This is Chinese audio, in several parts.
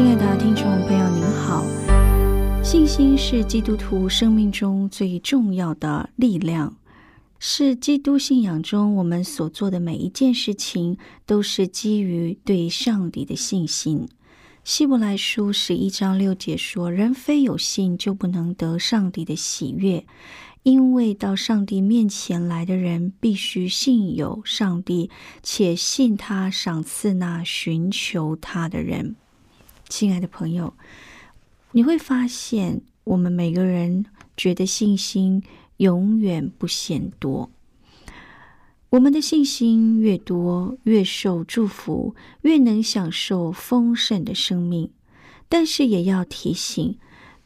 亲爱的听众朋友，您好。信心是基督徒生命中最重要的力量，是基督信仰中我们所做的每一件事情都是基于对上帝的信心。希伯来书十一章六节说：“人非有信，就不能得上帝的喜悦，因为到上帝面前来的人，必须信有上帝，且信他赏赐那寻求他的人。”亲爱的朋友，你会发现，我们每个人觉得信心永远不嫌多。我们的信心越多，越受祝福，越能享受丰盛的生命。但是，也要提醒，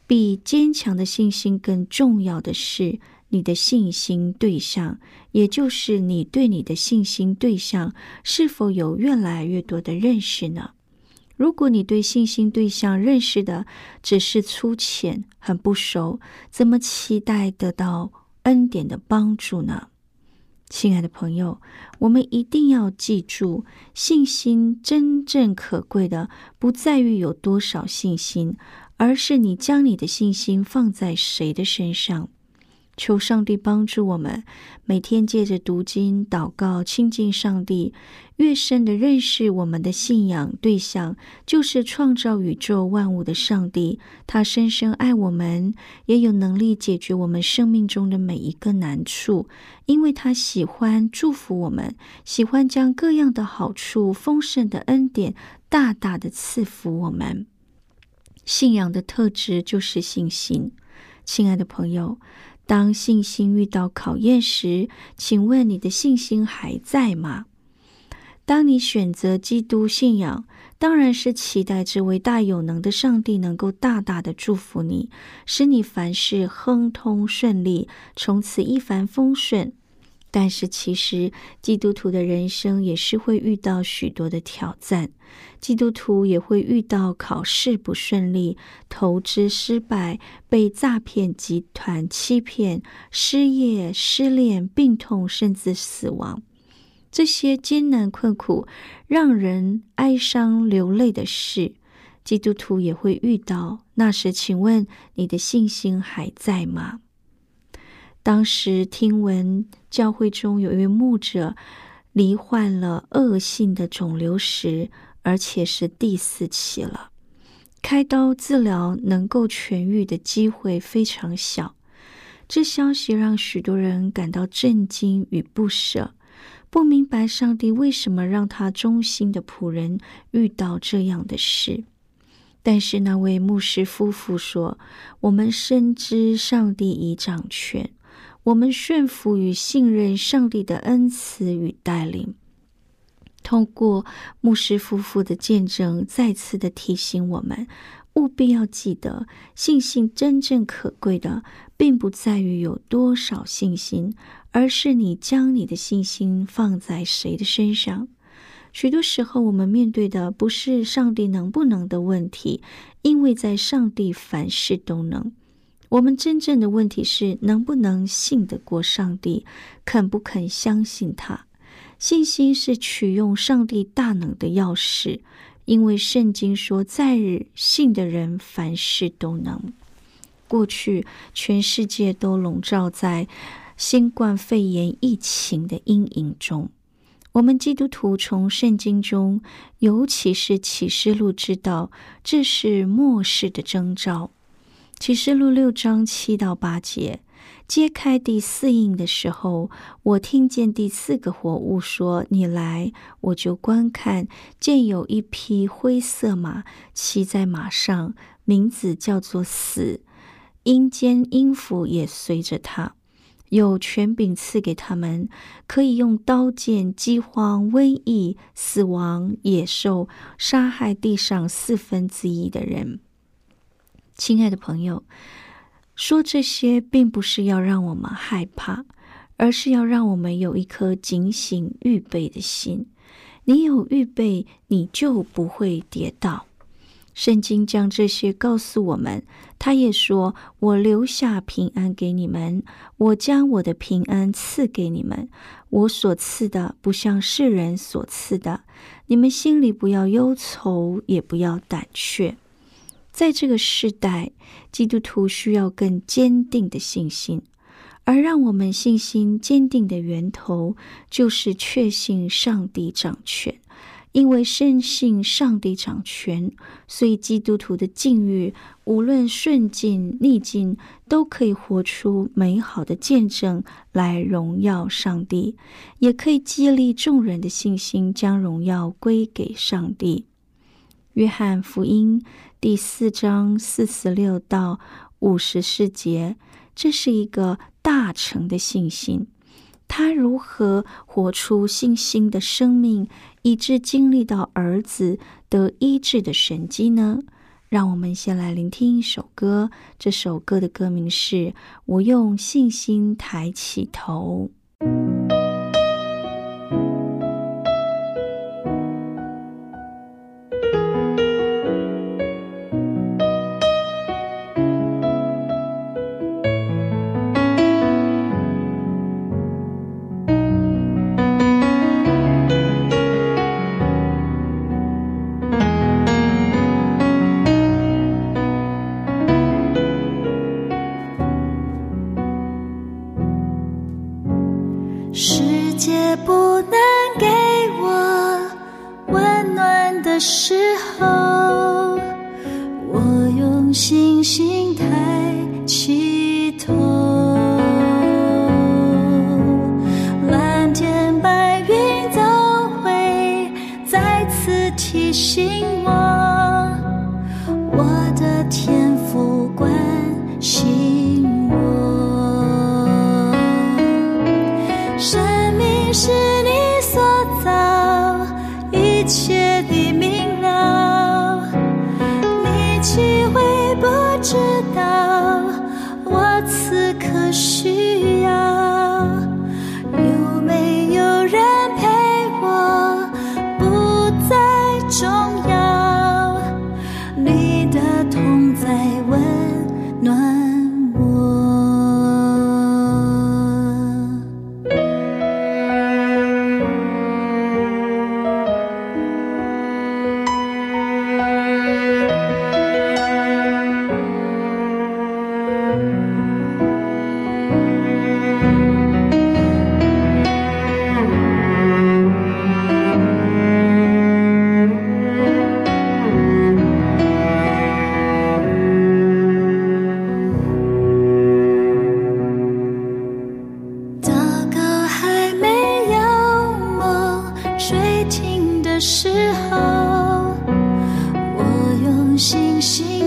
比坚强的信心更重要的是，你的信心对象，也就是你对你的信心对象是否有越来越多的认识呢？如果你对信心对象认识的只是粗浅、很不熟，怎么期待得到恩典的帮助呢？亲爱的朋友，我们一定要记住，信心真正可贵的不在于有多少信心，而是你将你的信心放在谁的身上。求上帝帮助我们，每天借着读经、祷告、亲近上帝，越深的认识我们的信仰对象，就是创造宇宙万物的上帝。他深深爱我们，也有能力解决我们生命中的每一个难处，因为他喜欢祝福我们，喜欢将各样的好处、丰盛的恩典大大的赐福我们。信仰的特质就是信心，亲爱的朋友。当信心遇到考验时，请问你的信心还在吗？当你选择基督信仰，当然是期待这位大有能的上帝能够大大的祝福你，使你凡事亨通顺利，从此一帆风顺。但是，其实基督徒的人生也是会遇到许多的挑战。基督徒也会遇到考试不顺利、投资失败、被诈骗集团欺骗、失业、失恋、病痛，甚至死亡。这些艰难困苦、让人哀伤流泪的事，基督徒也会遇到。那时，请问你的信心还在吗？当时听闻教会中有一位牧者罹患了恶性的肿瘤时，而且是第四期了，开刀治疗能够痊愈的机会非常小。这消息让许多人感到震惊与不舍，不明白上帝为什么让他忠心的仆人遇到这样的事。但是那位牧师夫妇说：“我们深知上帝已掌权。”我们顺服与信任上帝的恩赐与带领，通过牧师夫妇的见证，再次的提醒我们，务必要记得，信心真正可贵的，并不在于有多少信心，而是你将你的信心放在谁的身上。许多时候，我们面对的不是上帝能不能的问题，因为在上帝凡事都能。我们真正的问题是能不能信得过上帝，肯不肯相信他？信心是取用上帝大能的钥匙，因为圣经说：“在日信的人，凡事都能。”过去，全世界都笼罩在新冠肺炎疫情的阴影中，我们基督徒从圣经中，尤其是启示录，知道这是末世的征兆。启示录六章七到八节，揭开第四印的时候，我听见第四个活物说：“你来，我就观看，见有一匹灰色马，骑在马上，名字叫做死，阴间阴府也随着他。”有权柄赐给他们，可以用刀剑、饥荒、瘟疫、死亡、野兽杀害地上四分之一的人。亲爱的朋友，说这些并不是要让我们害怕，而是要让我们有一颗警醒、预备的心。你有预备，你就不会跌倒。圣经将这些告诉我们，他也说：“我留下平安给你们，我将我的平安赐给你们。我所赐的不像世人所赐的，你们心里不要忧愁，也不要胆怯。”在这个时代，基督徒需要更坚定的信心，而让我们信心坚定的源头，就是确信上帝掌权。因为深信上帝掌权，所以基督徒的境遇，无论顺境逆境，都可以活出美好的见证来荣耀上帝，也可以激励众人的信心，将荣耀归给上帝。约翰福音第四章四十六到五十四节，这是一个大成的信心。他如何活出信心的生命，以致经历到儿子得医治的神迹呢？让我们先来聆听一首歌。这首歌的歌名是《我用信心抬起头》。的时候我用星星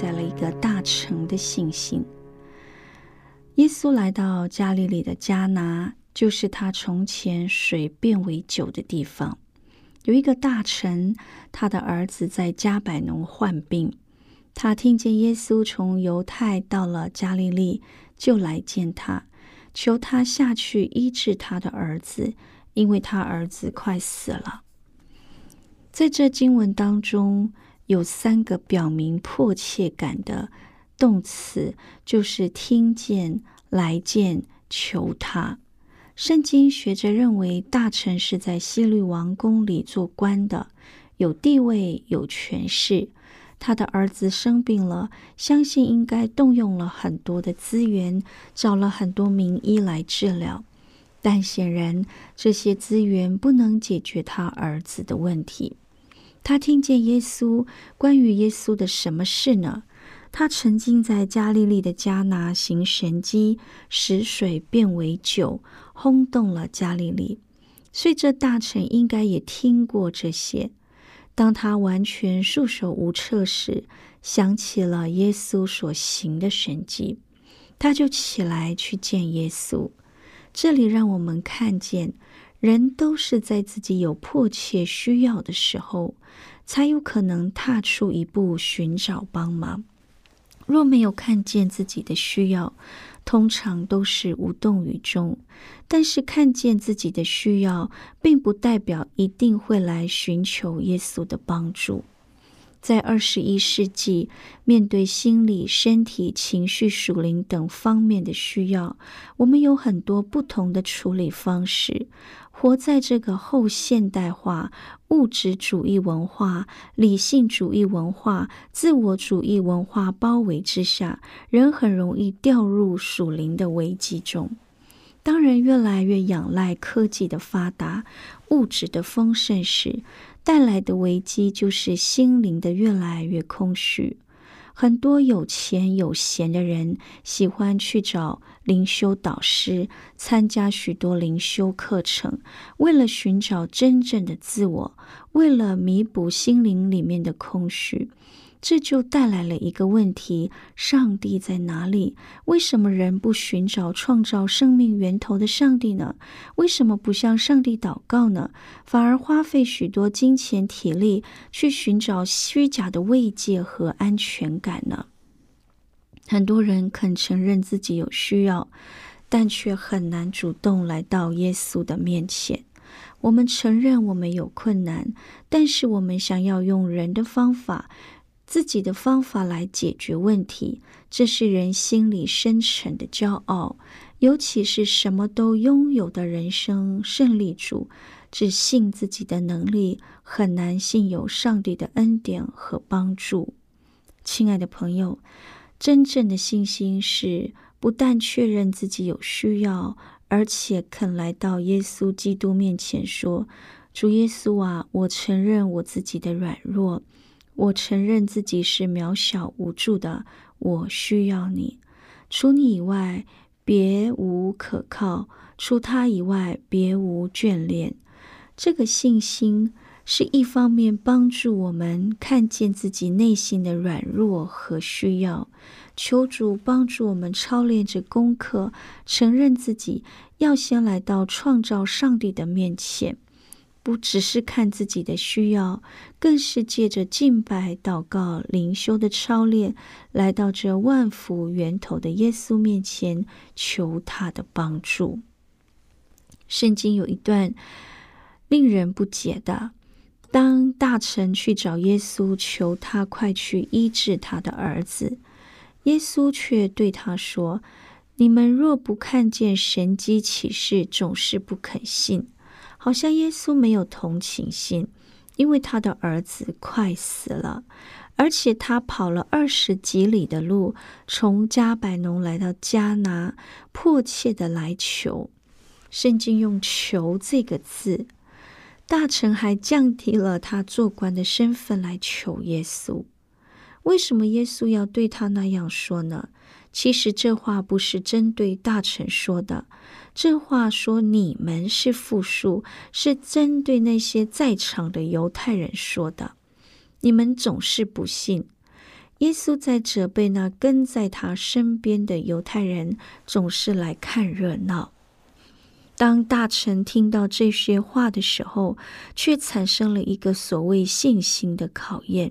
载了一个大臣的信心。耶稣来到加利利的迦拿，就是他从前水变为酒的地方。有一个大臣，他的儿子在加百农患病，他听见耶稣从犹太到了加利利，就来见他，求他下去医治他的儿子，因为他儿子快死了。在这经文当中，有三个表明迫切感的动词，就是听见、来见、求他。圣经学者认为，大臣是在希律王宫里做官的，有地位、有权势。他的儿子生病了，相信应该动用了很多的资源，找了很多名医来治疗。但显然，这些资源不能解决他儿子的问题。他听见耶稣关于耶稣的什么事呢？他曾经在加利利的迦拿行神迹，使水变为酒，轰动了加利利。所以这大臣应该也听过这些。当他完全束手无策时，想起了耶稣所行的神迹，他就起来去见耶稣。这里让我们看见。人都是在自己有迫切需要的时候，才有可能踏出一步寻找帮忙。若没有看见自己的需要，通常都是无动于衷。但是看见自己的需要，并不代表一定会来寻求耶稣的帮助。在二十一世纪，面对心理、身体、情绪、属灵等方面的需要，我们有很多不同的处理方式。活在这个后现代化、物质主义文化、理性主义文化、自我主义文化包围之下，人很容易掉入属灵的危机中。当人越来越仰赖科技的发达、物质的丰盛时，带来的危机就是心灵的越来越空虚。很多有钱有闲的人喜欢去找灵修导师，参加许多灵修课程，为了寻找真正的自我，为了弥补心灵里面的空虚。这就带来了一个问题：上帝在哪里？为什么人不寻找创造生命源头的上帝呢？为什么不向上帝祷告呢？反而花费许多金钱体力去寻找虚假的慰藉和安全感呢？很多人肯承认自己有需要，但却很难主动来到耶稣的面前。我们承认我们有困难，但是我们想要用人的方法。自己的方法来解决问题，这是人心里深沉的骄傲。尤其是什么都拥有的人生胜利主，只信自己的能力，很难信有上帝的恩典和帮助。亲爱的朋友，真正的信心是不但确认自己有需要，而且肯来到耶稣基督面前说：“主耶稣啊，我承认我自己的软弱。”我承认自己是渺小无助的，我需要你，除你以外别无可靠，除他以外别无眷恋。这个信心是一方面帮助我们看见自己内心的软弱和需要，求主帮助我们操练着功课，承认自己要先来到创造上帝的面前。不只是看自己的需要，更是借着敬拜、祷告、灵修的操练，来到这万福源头的耶稣面前，求他的帮助。圣经有一段令人不解的：当大臣去找耶稣，求他快去医治他的儿子，耶稣却对他说：“你们若不看见神机启示，总是不肯信。”好像耶稣没有同情心，因为他的儿子快死了，而且他跑了二十几里的路，从加百农来到加拿，迫切的来求。圣经用“求”这个字，大臣还降低了他做官的身份来求耶稣。为什么耶稣要对他那样说呢？其实这话不是针对大臣说的，这话说你们是复数，是针对那些在场的犹太人说的。你们总是不信。耶稣在责备那跟在他身边的犹太人，总是来看热闹。当大臣听到这些话的时候，却产生了一个所谓信心的考验。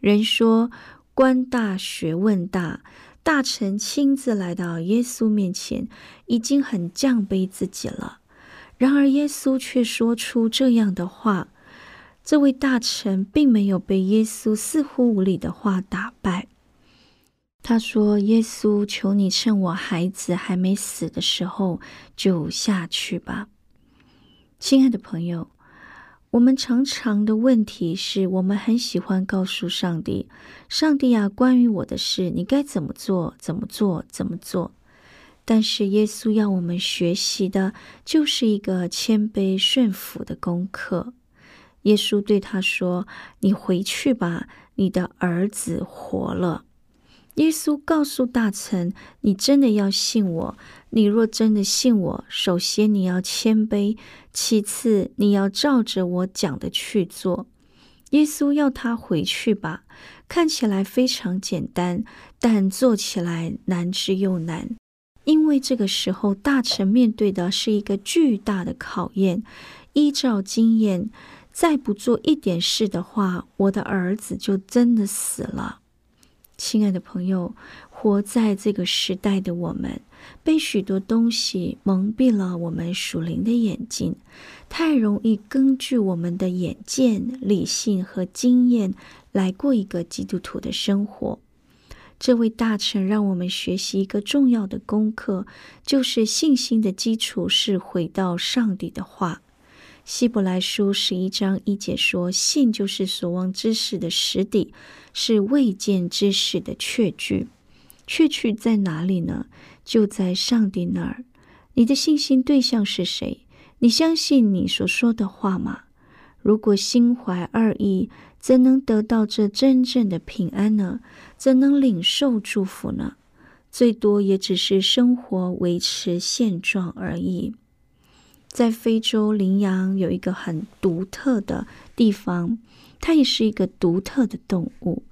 人说官大学问大。大臣亲自来到耶稣面前，已经很降卑自己了。然而，耶稣却说出这样的话。这位大臣并没有被耶稣似乎无礼的话打败。他说：“耶稣，求你趁我孩子还没死的时候，就下去吧。”亲爱的朋友。我们常常的问题是我们很喜欢告诉上帝：“上帝啊，关于我的事，你该怎么做？怎么做？怎么做？”但是耶稣要我们学习的，就是一个谦卑顺服的功课。耶稣对他说：“你回去吧，你的儿子活了。”耶稣告诉大臣：“你真的要信我？你若真的信我，首先你要谦卑，其次你要照着我讲的去做。”耶稣要他回去吧，看起来非常简单，但做起来难之又难。因为这个时候大臣面对的是一个巨大的考验。依照经验，再不做一点事的话，我的儿子就真的死了。亲爱的朋友，活在这个时代的我们，被许多东西蒙蔽了我们属灵的眼睛，太容易根据我们的眼见、理性和经验来过一个基督徒的生活。这位大臣让我们学习一个重要的功课，就是信心的基础是回到上帝的话。希伯来书十一章一节说：“信就是所望之事的实底，是未见之事的确据。确据在哪里呢？就在上帝那儿。你的信心对象是谁？你相信你所说的话吗？如果心怀二意，怎能得到这真正的平安呢？怎能领受祝福呢？最多也只是生活维持现状而已。”在非洲羚羊有一个很独特的地方，它也是一个独特的动物，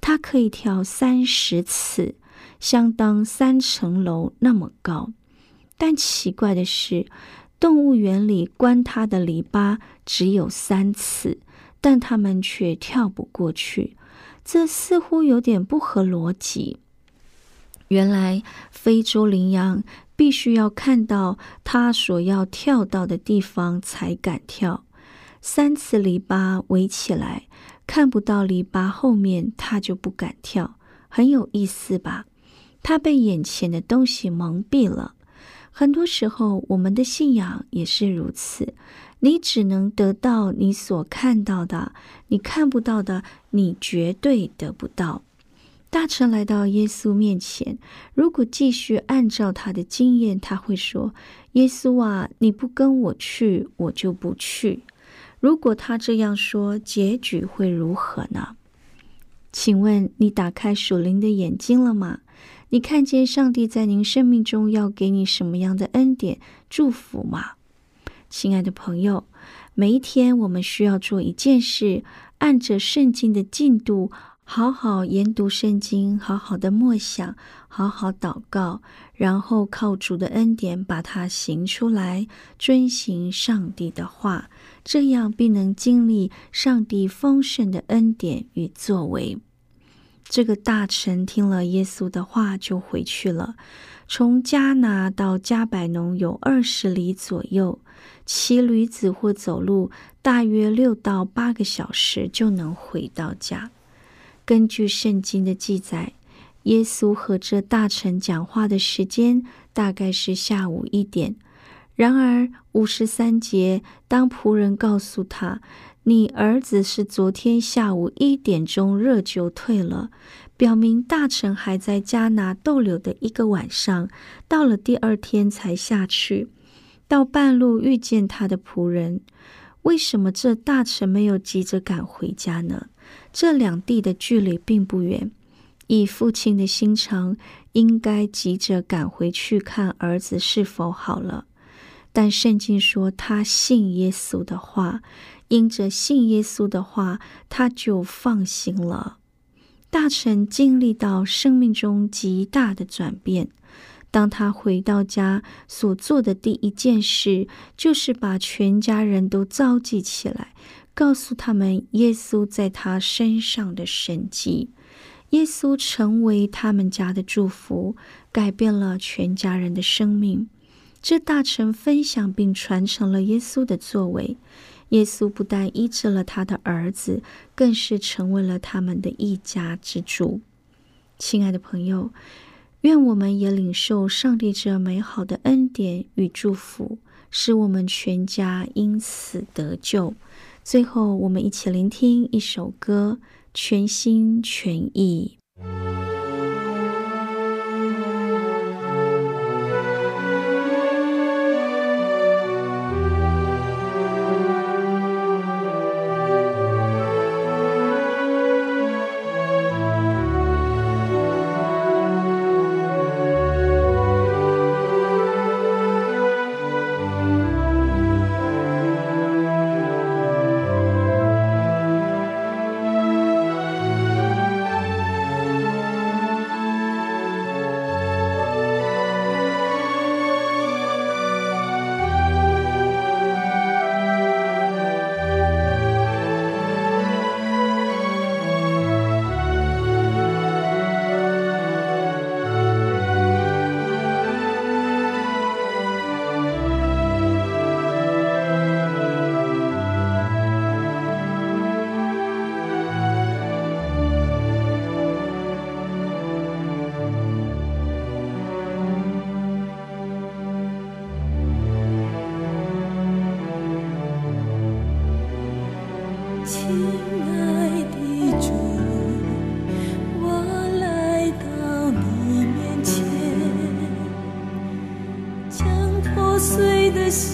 它可以跳三十次，相当三层楼那么高。但奇怪的是，动物园里关它的篱笆只有三尺，但它们却跳不过去，这似乎有点不合逻辑。原来非洲羚羊。必须要看到他所要跳到的地方才敢跳。三次篱笆围起来，看不到篱笆后面，他就不敢跳。很有意思吧？他被眼前的东西蒙蔽了。很多时候，我们的信仰也是如此。你只能得到你所看到的，你看不到的，你绝对得不到。大臣来到耶稣面前，如果继续按照他的经验，他会说：“耶稣啊，你不跟我去，我就不去。”如果他这样说，结局会如何呢？请问你打开属灵的眼睛了吗？你看见上帝在您生命中要给你什么样的恩典祝福吗？亲爱的朋友，每一天我们需要做一件事，按着圣经的进度。好好研读圣经，好好的默想，好好祷告，然后靠主的恩典把它行出来，遵行上帝的话，这样必能经历上帝丰盛的恩典与作为。这个大臣听了耶稣的话，就回去了。从加拿到加百农有二十里左右，骑驴子或走路大约六到八个小时就能回到家。根据圣经的记载，耶稣和这大臣讲话的时间大概是下午一点。然而五十三节，当仆人告诉他：“你儿子是昨天下午一点钟热酒退了。”表明大臣还在家拿逗留的一个晚上，到了第二天才下去。到半路遇见他的仆人，为什么这大臣没有急着赶回家呢？这两地的距离并不远，以父亲的心肠，应该急着赶回去看儿子是否好了。但圣经说他信耶稣的话，因着信耶稣的话，他就放心了。大臣经历到生命中极大的转变。当他回到家，所做的第一件事就是把全家人都召集起来，告诉他们耶稣在他身上的神迹。耶稣成为他们家的祝福，改变了全家人的生命。这大臣分享并传承了耶稣的作为。耶稣不但医治了他的儿子，更是成为了他们的一家之主。亲爱的朋友，愿我们也领受上帝这美好的恩典与祝福，使我们全家因此得救。最后，我们一起聆听一首歌，全心全意。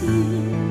心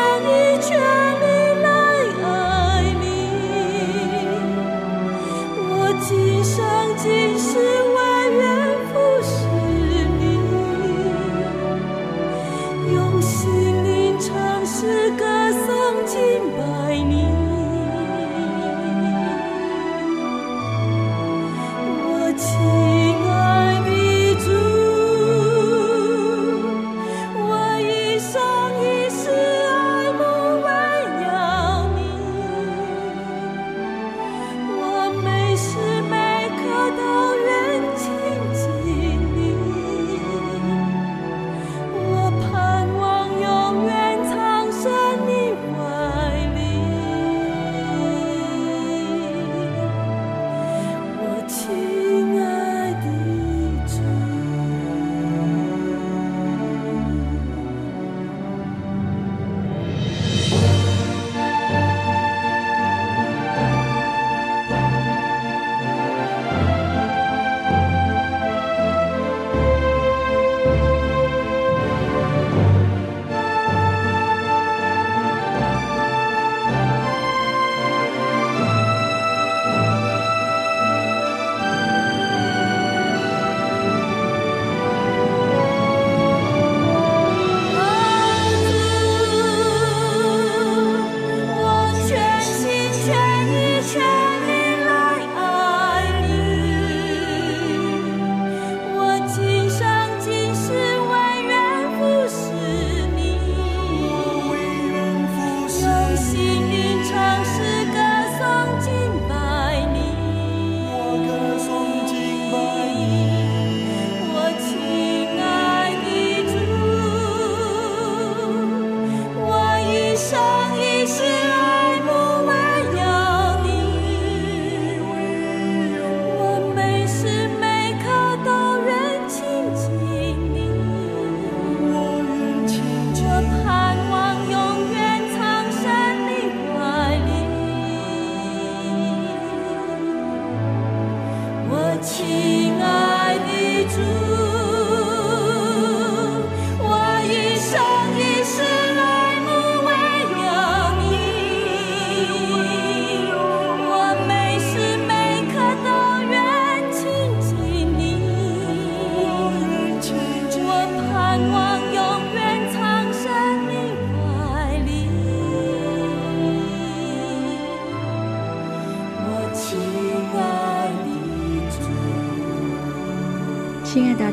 Hallelujah.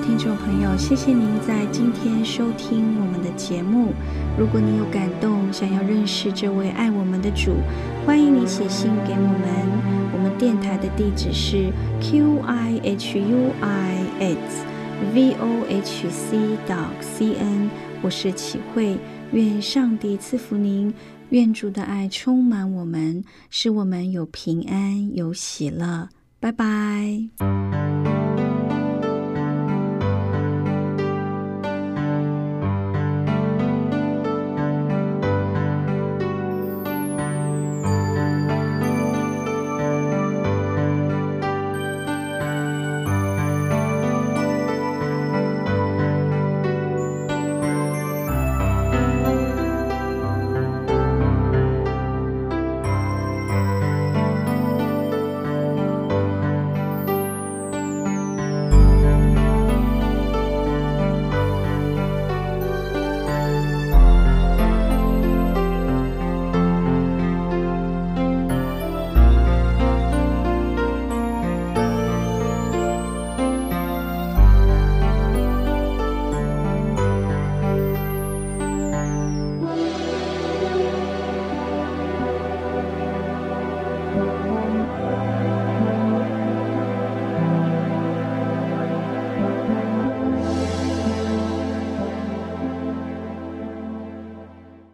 听众朋友，谢谢您在今天收听我们的节目。如果你有感动，想要认识这位爱我们的主，欢迎你写信给我们。我们电台的地址是 q i h u i s v o h c dot c n。我是启慧，愿上帝赐福您，愿主的爱充满我们，使我们有平安有喜乐。拜拜。